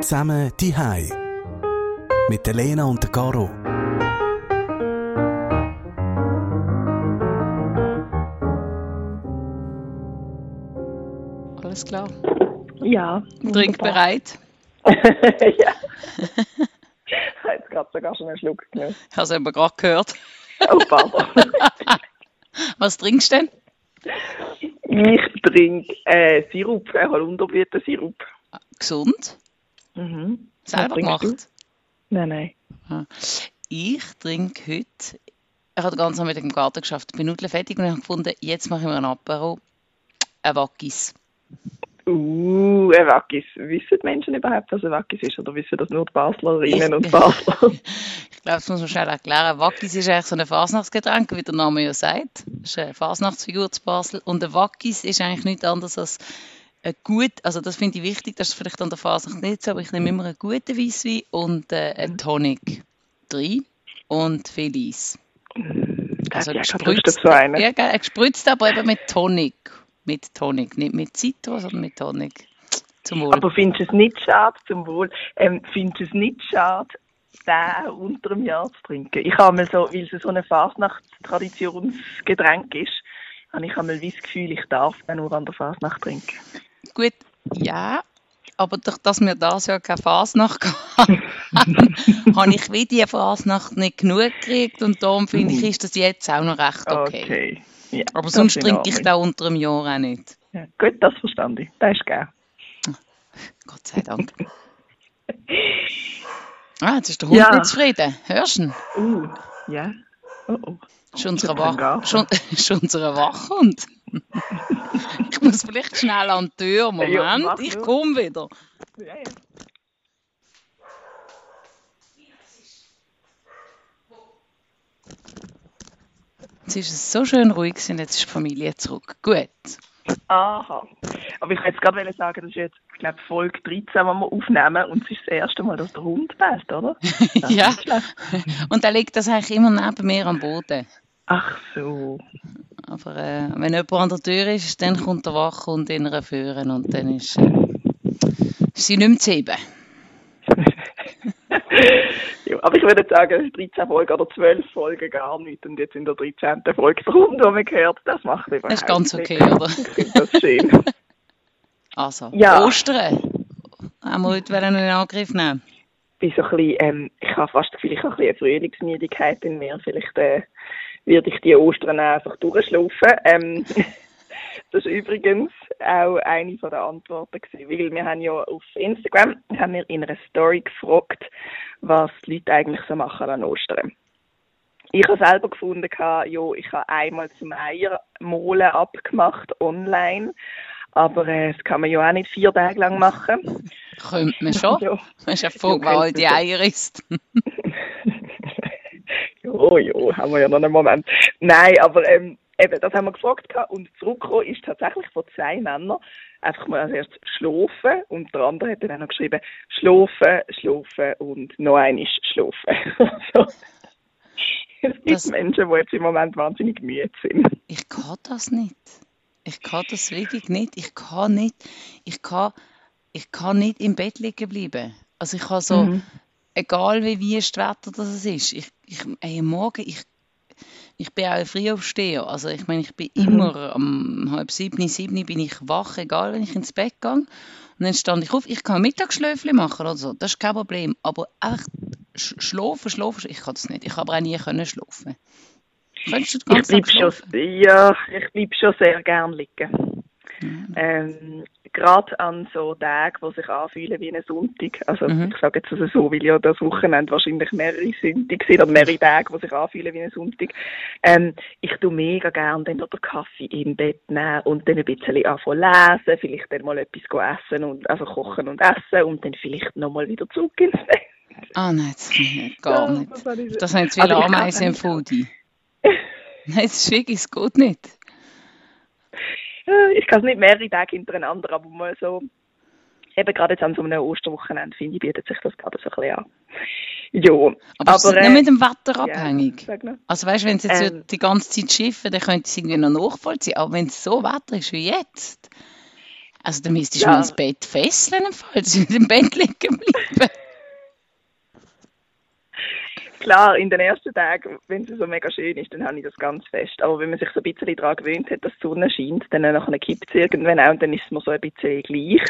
Zusammen die Hai mit der Lena und der Caro. Alles klar. Ja. Trink bereit. ja. Ich habe jetzt gerade sogar schon einen Schluck genommen. Ich habe es eben gerade gehört. Oh, pardon. Was trinkst du denn? Ich trinke äh, Sirup, äh, Holunderblütensirup. Gesund? Mhm. Selber gemacht? Nein, nein. Ich trinke heute, ich habe den ganzen Abend im Garten geschafft, bin Nudeln fertig und habe gefunden, jetzt mache ich mir ein Apero, ein Wackis. Uh, ein Wackis. Wissen die Menschen überhaupt, was ein Wackis ist? Oder wissen das nur die Baslerinnen und Basler? Ich glaube, das muss man schnell erklären. Wackis ist eigentlich so ein Fasnachtsgetränk, wie der Name ja sagt. Das ist eine Fasnachtsfigur zu Basel. Und ein Wackis ist eigentlich nichts anderes als ein gut, also das finde ich wichtig, das ist vielleicht an der Fasnacht nicht so, aber ich nehme immer einen guten Weisswein und äh, einen Tonic. Drei und viel Eis. Also ja, gespritzt, dazu einen? ja, gespritzt, aber eben mit Tonic. Mit Tonic, nicht mit Zitro, sondern mit Tonic. Zum Wohl. Aber findest du es nicht schade, zum Wohl, ähm, findest du es nicht schade, den unter dem Jahr zu trinken? Ich habe mal so, weil es so ein Fasnachtstraditionsgetränk ist, habe ich einmal das Gefühl, ich darf den nur an der Fasnacht trinken. Gut, ja, aber durch dass wir das ja keine Fasnacht hatten, habe ich wie die Fasnacht nicht genug gekriegt und darum finde ich, ist das jetzt auch noch recht okay. Ja, Aber sonst trinke ich da unter dem Jahr auch nicht. Ja, gut, das verstand ich. Das ist geil. Gott sei Dank. Ah, jetzt ist der Hund Ja. nicht zufrieden. Hörst du ihn? Uh, ja. Oh, oh. Schon, unser Wachhund. Ich muss vielleicht schnell an die Tür. Ja, Moment, mach ich komme wieder. Ja, ja. Jetzt ist es so schön ruhig und jetzt ist die Familie zurück. Gut. Aha. Aber ich wollte gerade sagen, das ist jetzt, ich glaube, Folge 13, die wir aufnehmen. Und es ist das erste Mal, dass der Hund beißt, oder? Ja. Und er liegt das eigentlich immer neben mir am Boden. Ach so. Aber äh, wenn jemand an der Tür ist, dann kommt der Wachhund in einer führen und dann ist, äh, ist sie nicht mehr zu heben. ja, aber ich würde sagen, 13 Folgen oder 12 Folgen gar nicht. Und jetzt in der 13. Folge der Hund, die man hört, das macht überhaupt Das ist ganz nicht. okay, oder? Ich finde das schön. Also, Ja. Ostern. Haben wir heute in Angriff nehmen? bin so ein bisschen, ähm, ich habe fast das Gefühl, ich habe ein bisschen eine Frühlingsmüdigkeit in mir. Vielleicht äh, werde ich die Ostern einfach durchschlafen. Ähm, das ist übrigens auch eine von der Antworten gewesen, weil wir haben ja auf Instagram haben wir in einer Story gefragt, was die Leute eigentlich so machen an Ostern. Ich habe selber gefunden, ja, ich habe einmal zum Eiermolen abgemacht online, aber äh, das kann man ja auch nicht vier Tage lang machen. Könnte man schon. Ja. Das ist ja voll, Ja, weil die. Eier isst. Jo, jo, haben wir ja noch einen Moment. Nein, aber ähm, eben, das haben wir gefragt gehabt und zurückgekommen ist tatsächlich von zwei Männern einfach mal als erstes schlafen und der andere hat dann auch noch geschrieben schlafen, schlafen und noch einmal schlafen. also, es gibt Das- Menschen, die jetzt im Moment wahnsinnig müde sind. Ich kann das nicht. Ich kann das wirklich nicht. Ich kann nicht. Ich kann, ich kann nicht im Bett liegen bleiben. Also ich kann so, Mhm. Egal wie wüst Wetter das ist, ich, ich, ey, morgen, ich, ich bin auch ein Frühaufsteher. Also ich meine, ich bin Mhm. immer um halb sieben, sieben bin ich wach, egal wenn ich ins Bett gehe. Und dann stand ich auf, ich kann Mittagsschläfchen machen oder so, das ist kein Problem. Aber einfach sch- schlafen, schlafen, ich kann das nicht. Ich habe auch nie können schlafen. Könntest du den Ich ganzen Tag bleib schon, ja, ich bleib schon sehr gern liegen. Ähm, Gerade an so Tagen, die sich anfühlen wie ein Sonntag. Also Mhm. ich sage jetzt also so, weil ja das Wochenende wahrscheinlich mehrere Sonntage sind oder mehrere Tage, die sich anfühlen wie ein Sonntag. Ähm, ich tu mega gern dann noch den Kaffee im Bett nehmen und dann ein bisschen anfangen lesen, vielleicht dann mal etwas essen und also kochen und essen und dann vielleicht nochmal wieder zurück ins Bett. Ah nein, das kann ich gar nicht. das sind zu viele Aber ich kann Ameisen im. Foodie. Nein, das ist wirklich, es geht nicht. Äh, Ich kann es nicht mehrere Tage hintereinander, aber mal so, eben gerade jetzt an so einem Osterwochenende, finde ich, bietet sich das gerade so ein bisschen an. Ja, Aber, es ist äh, nicht mit dem Wetter ja, abhängig. noch. Also weißt du, wenn es jetzt Ähm. die ganze Zeit schiffen, dann könnte es irgendwie noch nachvollziehen. Aber wenn es so Wetter ist wie jetzt, Also dann müsstest du Ja. mal ins Bett fesseln, im Fall, dass du nicht im Bett liegen bleiben. Klar, in den ersten Tagen, wenn es so mega schön ist, dann habe ich das ganz fest. Aber wenn man sich so ein bisschen daran gewöhnt hat, dass die Sonne scheint, dann nachher kippt es irgendwann auch und dann ist es mir so ein bisschen gleich.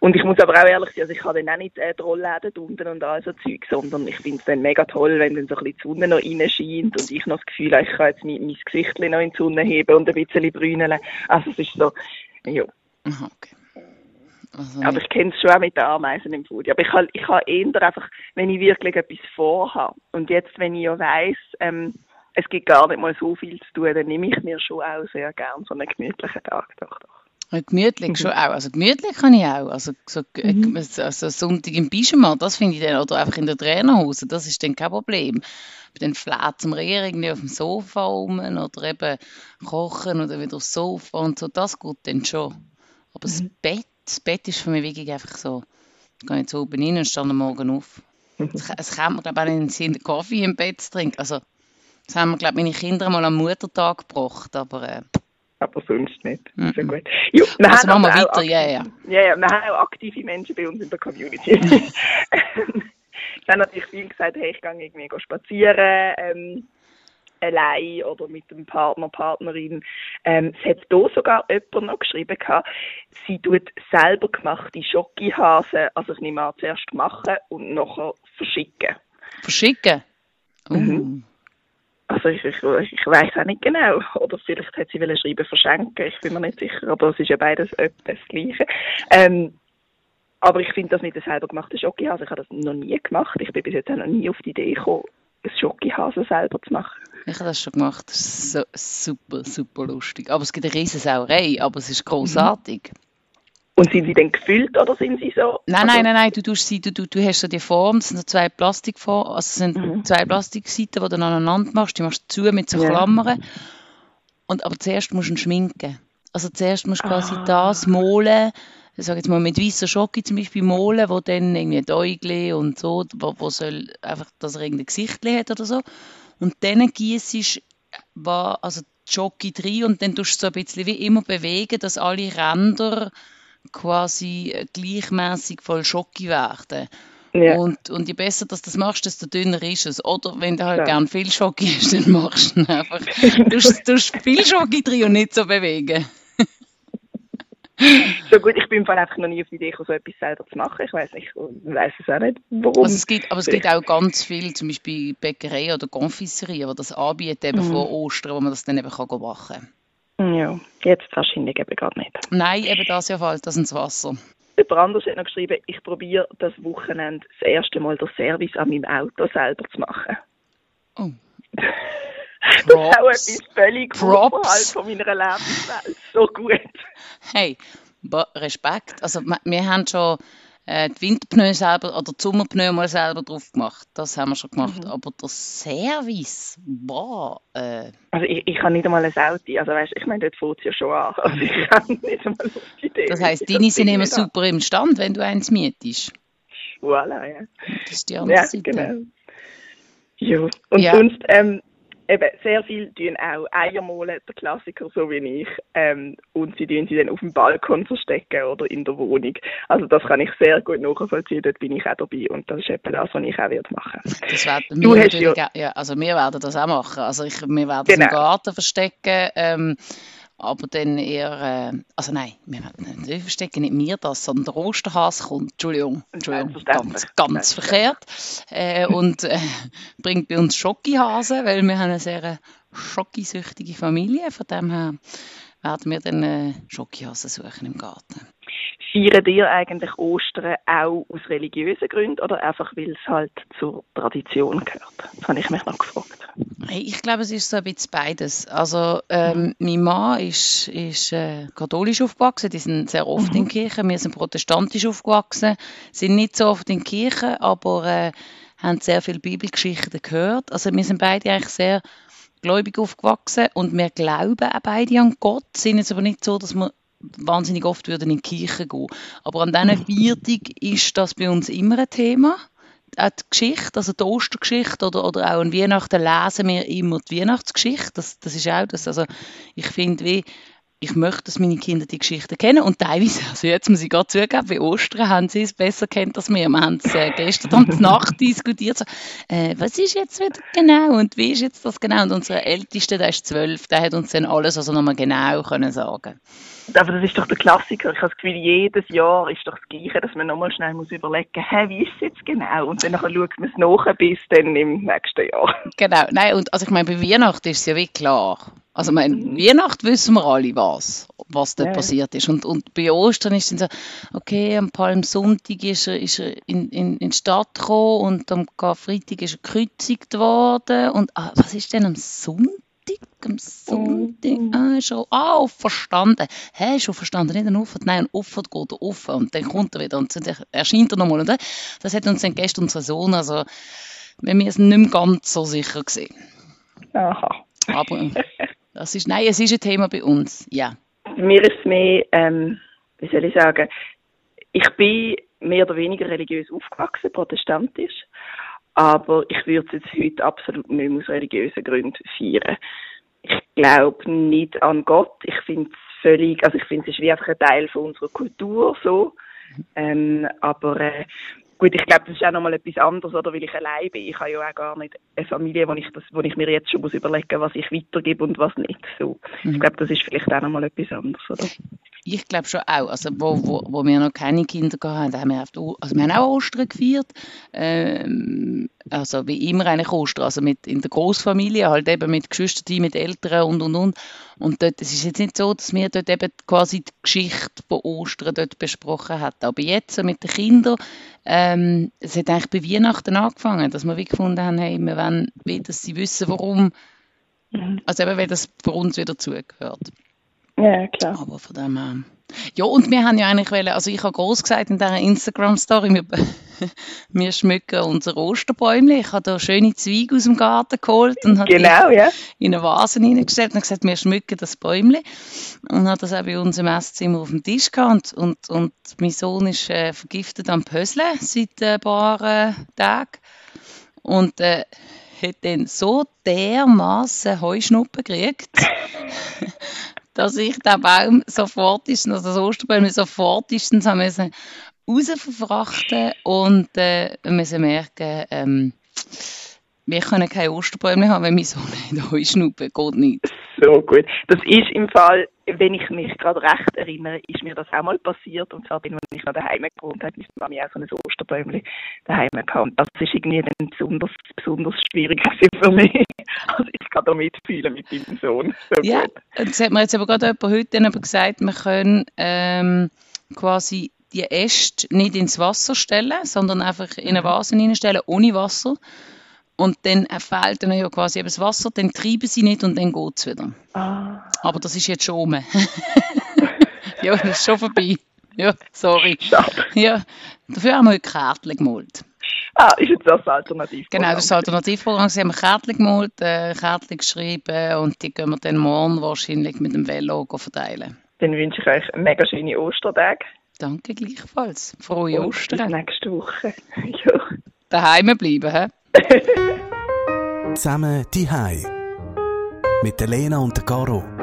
Und ich muss aber auch ehrlich sein, also ich habe dann auch nicht äh, die Rollläden unten und all so Zeug, sondern ich finde es dann mega toll, wenn dann so ein bisschen die Sonne noch reinscheint und ich noch das Gefühl habe, ich kann jetzt mein, mein Gesicht noch in die Sonne heben und ein bisschen brüneln. Also es ist so, ja. Aha, okay. Also, Aber ich kenne es schon auch mit den Ameisen im Foodie. Aber ich habe ich ha eher einfach, wenn ich wirklich etwas vorhabe. Und jetzt, wenn ich ja weiss, ähm, es gibt gar nicht mal so viel zu tun, dann nehme ich mir schon auch sehr gern so einen gemütlichen Tag. Doch, doch. Ja, Gemütlich schon auch. Also gemütlich kann ich auch. Also, so, äh, also Sonntag im Pyjama, das finde ich dann, oder einfach in der Trainerhose, das ist dann kein Problem. Aber dann fläht zum Rehren irgendwie auf dem Sofa rum oder eben kochen oder wieder aufs Sofa und so, das geht dann schon. Aber das Bett, das Bett ist für mich wirklich einfach so, ich gehe jetzt oben rein und stehe am Morgen auf. Es, es kommt mir, glaube ich, auch nicht in den Sinn, Kaffee im Bett zu trinken. Also, das haben mir, glaube ich, meine Kinder mal am Muttertag gebracht, aber äh, Aber sonst nicht. Mhm. Sehr gut. Jo, wir Also machen wir weiter, ja, ja. Ja, ja, wir haben auch aktive Menschen bei uns in der Community. Es haben natürlich viele gesagt, hey, ich gehe irgendwie spazieren, ähm, allein oder mit dem Partner, Partnerin. Ähm, es hat hier sogar jemand noch geschrieben, gehabt, sie tut selber gemachte Schokihasen, also ich nehme an, zuerst machen und nachher verschicken. verschicken. Uh. Mhm. Also ich, ich, ich weiß auch nicht genau. Oder vielleicht hat sie wollen schreiben verschenken. Ich bin mir nicht sicher. Aber es ist ja beides etwa das Gleiche. Ähm, aber ich finde das mit der selber gemachten Schokihase, ich habe das noch nie gemacht. Ich bin bis jetzt auch noch nie auf die Idee gekommen, ein Schokihase selber zu machen. Ich habe das schon gemacht. Das ist so super, super lustig. Aber es gibt eine riesen Sauerei, aber es ist großartig. Und sind sie dann gefüllt oder sind sie so? Nein, also, nein, nein, nein, du, tust sie, du, du, du hast so die Form, das sind so zwei Plastikformen, also es sind Mhm. zwei Plastikseiten, die du aneinander machst, die machst du zu mit so Ja. Klammern. Und, aber zuerst musst du ihn schminken. Also zuerst musst du quasi Ah. das molen, ich sage jetzt mal mit weißer Schoki zum Beispiel molen, wo dann irgendwie ein Äugli und so, wo, wo soll einfach, dass er irgendein Gesicht hat oder so. Und dann gießt war also Schoki drin und dann tust du so ein bisschen wie immer bewegen, dass alle Ränder quasi äh, gleichmäßig voll Schoki werden. Ja. Und, und je besser dass du das machst, desto dünner ist es. Oder wenn du halt Ja. gern viel Schoki hast, dann machst du einfach. Du tust- viel Schoki drin und nicht so bewegen. So gut, ich bin im Fall einfach noch nie auf die Idee gekommen, so etwas selber zu machen. Ich weiß nicht, ich weiß es auch nicht, warum. Also es gibt, aber es gibt auch ganz viel, zum Beispiel Bäckerei oder Confiserie, die das anbieten eben Mhm. vor Ostern, wo man das dann eben kann machen Ja, jetzt wahrscheinlich eben gerade nicht. Nein, eben das ja fällt das ins Wasser. Jemand anderes hat noch geschrieben, ich probiere das Wochenende das erste Mal den Service an meinem Auto selber zu machen. Oh. Das ist auch Props. etwas völlig Props. von meiner Lebenswelt. So gut. Hey, Respekt. Also wir haben schon äh, die Winterpneu selber oder die Sommerpneu mal selber drauf gemacht. Das haben wir schon gemacht. Aber der Service, boah, äh, Also ich, ich habe nicht einmal ein Auto. Also weißt, ich meine, dort fängt es ja schon an. Also ich habe nicht einmal auf die Idee. das heisst, deine sind immer super im Stand, wenn du eins mietest. Voilà, ja. Das ist die andere Ja, Seite. genau. Ja. Und Ja. sonst, ähm, eben, sehr viel tun auch Eier malen, der Klassiker, so wie ich. Ähm, und sie tun sie dann auf dem Balkon verstecken oder in der Wohnung. Also das kann ich sehr gut nachvollziehen, dort bin ich auch dabei. Und das ist etwa das, was ich auch werde machen. Das werden Du hast ja, ja, also wir werden das auch machen. Also ich, wir werden es im Genau. Garten verstecken, ähm, aber dann eher, äh, also nein, wir nicht verstecken, nicht wir das, sondern der Osterhase kommt, Entschuldigung, Entschuldigung, ganz, ganz verkehrt, äh, und äh, bringt bei uns Schokihasen, weil wir haben eine sehr schokisüchtige Familie, von dem her werden wir dann äh, Schokihasen suchen im Garten. Feiern ihr eigentlich Ostern auch aus religiösen Gründen oder einfach, weil es halt zur Tradition gehört? Das habe ich mich noch gefragt. Ich glaube, es ist so ein bisschen beides. Also, ähm, mein Mann ist, ist äh, katholisch aufgewachsen, die sind sehr oft in Kirche. Wir sind protestantisch aufgewachsen, sind nicht so oft in Kirche, aber äh, haben sehr viele Bibelgeschichten gehört. Also, wir sind beide eigentlich sehr gläubig aufgewachsen und wir glauben auch beide an Gott, sind jetzt aber nicht so, dass wir wahnsinnig oft würden in die Kirche gehen. Aber an diesen Viertag ist das bei uns immer ein Thema auch die Geschichte, also die Ostergeschichte oder, oder auch an Weihnachten lesen wir immer die Weihnachtsgeschichte. Das, das ist auch das. Also ich finde, wie ich möchte, dass meine Kinder die Geschichten kennen und teilweise, also jetzt muss ich gerade zugeben, bei Ostern haben sie es besser kennt als wir. Wir haben es äh, gestern Abend Nacht diskutiert, so, äh, was ist jetzt wieder genau und wie ist jetzt das genau? Und unser Ältester, der ist zwölf, der hat uns dann alles also nochmal genau können sagen aber das ist doch der Klassiker. Ich habe das Gefühl, jedes Jahr ist doch das Gleiche, dass man nochmal schnell muss überlegen muss, hey, wie ist es jetzt genau? Und dann schaut man es nach bis dann im nächsten Jahr. Genau, nein, und also ich meine, bei Weihnachten ist es ja wie klar. Also ich meine, mhm. Weihnachten wissen wir alle was, was dort ja. passiert ist. Und, und bei Ostern ist dann so, okay, am Palmsonntag ist er, ist er in, in, in die Stadt gekommen und am Karfreitag ist er gekreuzigt worden. Und ah, was ist denn am Sonntag? Am Sonntag, oh. ah, schon, ah, verstanden. Hä, schon verstanden, nicht ein Ufer, nein, ein Ufer geht auf und dann kommt er wieder und dann erscheint er nochmal. Und das hat uns dann gestern unser Sohn, also, wir müssen nicht mehr ganz so sicher gesehen. Aha. Aber das ist, nein, es ist ein Thema bei uns, ja. Bei mir ist es mehr, ähm, wie soll ich sagen, ich bin mehr oder weniger religiös aufgewachsen, protestantisch. Aber ich würde es jetzt heute absolut nicht aus religiösen Gründen feiern. Ich glaube nicht an Gott. Ich finde es völlig, also ich finde es ist wie einfach ein Teil von unserer Kultur so. Ähm, aber äh, Gut, ich glaube, das ist auch nochmal etwas anderes, oder? Weil ich allein bin. Ich habe ja auch gar nicht eine Familie, wo ich, das, wo ich mir jetzt schon muss überlegen muss, was ich weitergebe und was nicht. So. Mhm. Ich glaube, das ist vielleicht auch nochmal etwas anderes, oder? Ich glaube schon auch. Also, wo, wo, wo wir noch keine Kinder hatten, haben wir, also wir haben auch Ostern gefeiert. Ähm, also wie immer eigentlich Ostern, also mit, in der Großfamilie, halt eben mit Geschwistern, mit Eltern und und und. Und dort, es ist jetzt nicht so, dass wir dort eben quasi die Geschichte von Ostern dort besprochen haben. Aber jetzt mit den Kindern, ähm, es hat eigentlich bei Weihnachten angefangen, dass wir wie gefunden haben, hey, wir wollen, dass sie wissen, warum, mhm. also eben, weil das für uns wieder zugehört. Ja, klar. Aber von dem her. Ja, und wir haben ja eigentlich wollen, also ich habe groß gesagt in dieser Instagram-Story, wir, wir schmücken unser Osterbäumchen. Ich habe da schöne Zweige aus dem Garten geholt und habe genau, ja. in eine Vase hineingestellt und gesagt, wir schmücken das Bäumchen. Und habe das auch bei uns im Esszimmer auf dem Tisch gehabt. Und, und, und mein Sohn ist äh, vergiftet am Pösle seit ein paar äh, Tagen. Und äh, hat dann so dermaßen Heuschnuppen gekriegt, dass ich den Baum sofortestens, also das Osterbaum sofortestens haben müssen rausverfrachten und äh, müssen merken, ähm, wir können keine Osterbäume haben, wenn mein Sohn nicht Heuschnuppen geht nicht. So gut. Das ist im Fall, wenn ich mich gerade recht erinnere, ist mir das auch mal passiert. Und zwar, wenn ich noch daheim gewohnt habe, ist Mami auch so ein Osterbäumchen daheim gehabt. Das ist irgendwie dann besonders, besonders schwierig für mich. Also ich kann da mitfühlen mit deinem Sohn. So ja, gut. das hat mir jetzt aber gerade jemand heute aber gesagt, wir können ähm, quasi die Äste nicht ins Wasser stellen, sondern einfach in eine mhm. Vase hineinstellen, ohne Wasser. Und dann fehlt dann ja quasi eben das Wasser, dann treiben sie nicht und dann geht es wieder. Ah. Aber das ist jetzt schon um. ja, das ist schon vorbei. Ja, sorry. Schade. Ja, dafür haben wir heute Kärtchen gemalt. Ah, ist jetzt das Alternativprogramm? Genau, das ist das Alternativprogramm. Sie haben Kärtchen gemalt, äh, Kärtchen geschrieben und die können wir dann morgen wahrscheinlich mit dem Velo verteilen. Dann wünsche ich euch eine mega schöne Ostertage. Danke gleichfalls. Frohe Ostern. Bis nächste Woche. ja. Daheim bleiben, hä? Zusammen die Mit der Lena und der Caro.